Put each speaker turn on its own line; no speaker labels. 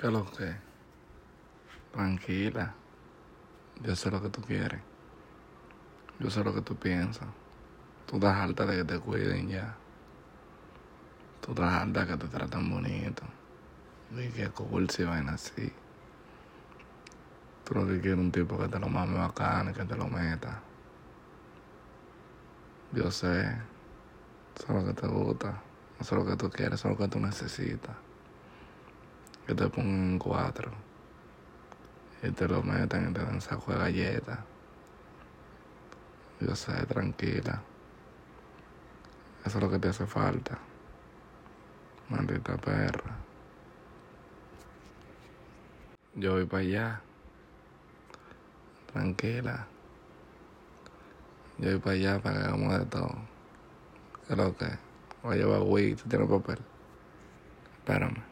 ¿Qué es lo que? Tranquila. Yo sé lo que tú quieres. Yo sé lo que tú piensas. Tú estás alta de que te cuiden ya. Tú estás alta de que te tratan bonito. Y que cool si vayan así. Tú lo que quieres es un tipo que te lo mame bacán y que te lo meta. Yo sé. Eso es lo que te gusta. Eso es lo que tú quieres, eso es lo que tú necesitas. Que te pongan cuatro. Y te lo metan y te den saco de galletas. Yo sé, tranquila. Eso es lo que te hace falta. Maldita perra. Yo voy para allá. Tranquila. Yo voy para allá para que hagamos de todo. ¿Qué que? Voy a llevar weed, ¿tú tienes papel? Espérame.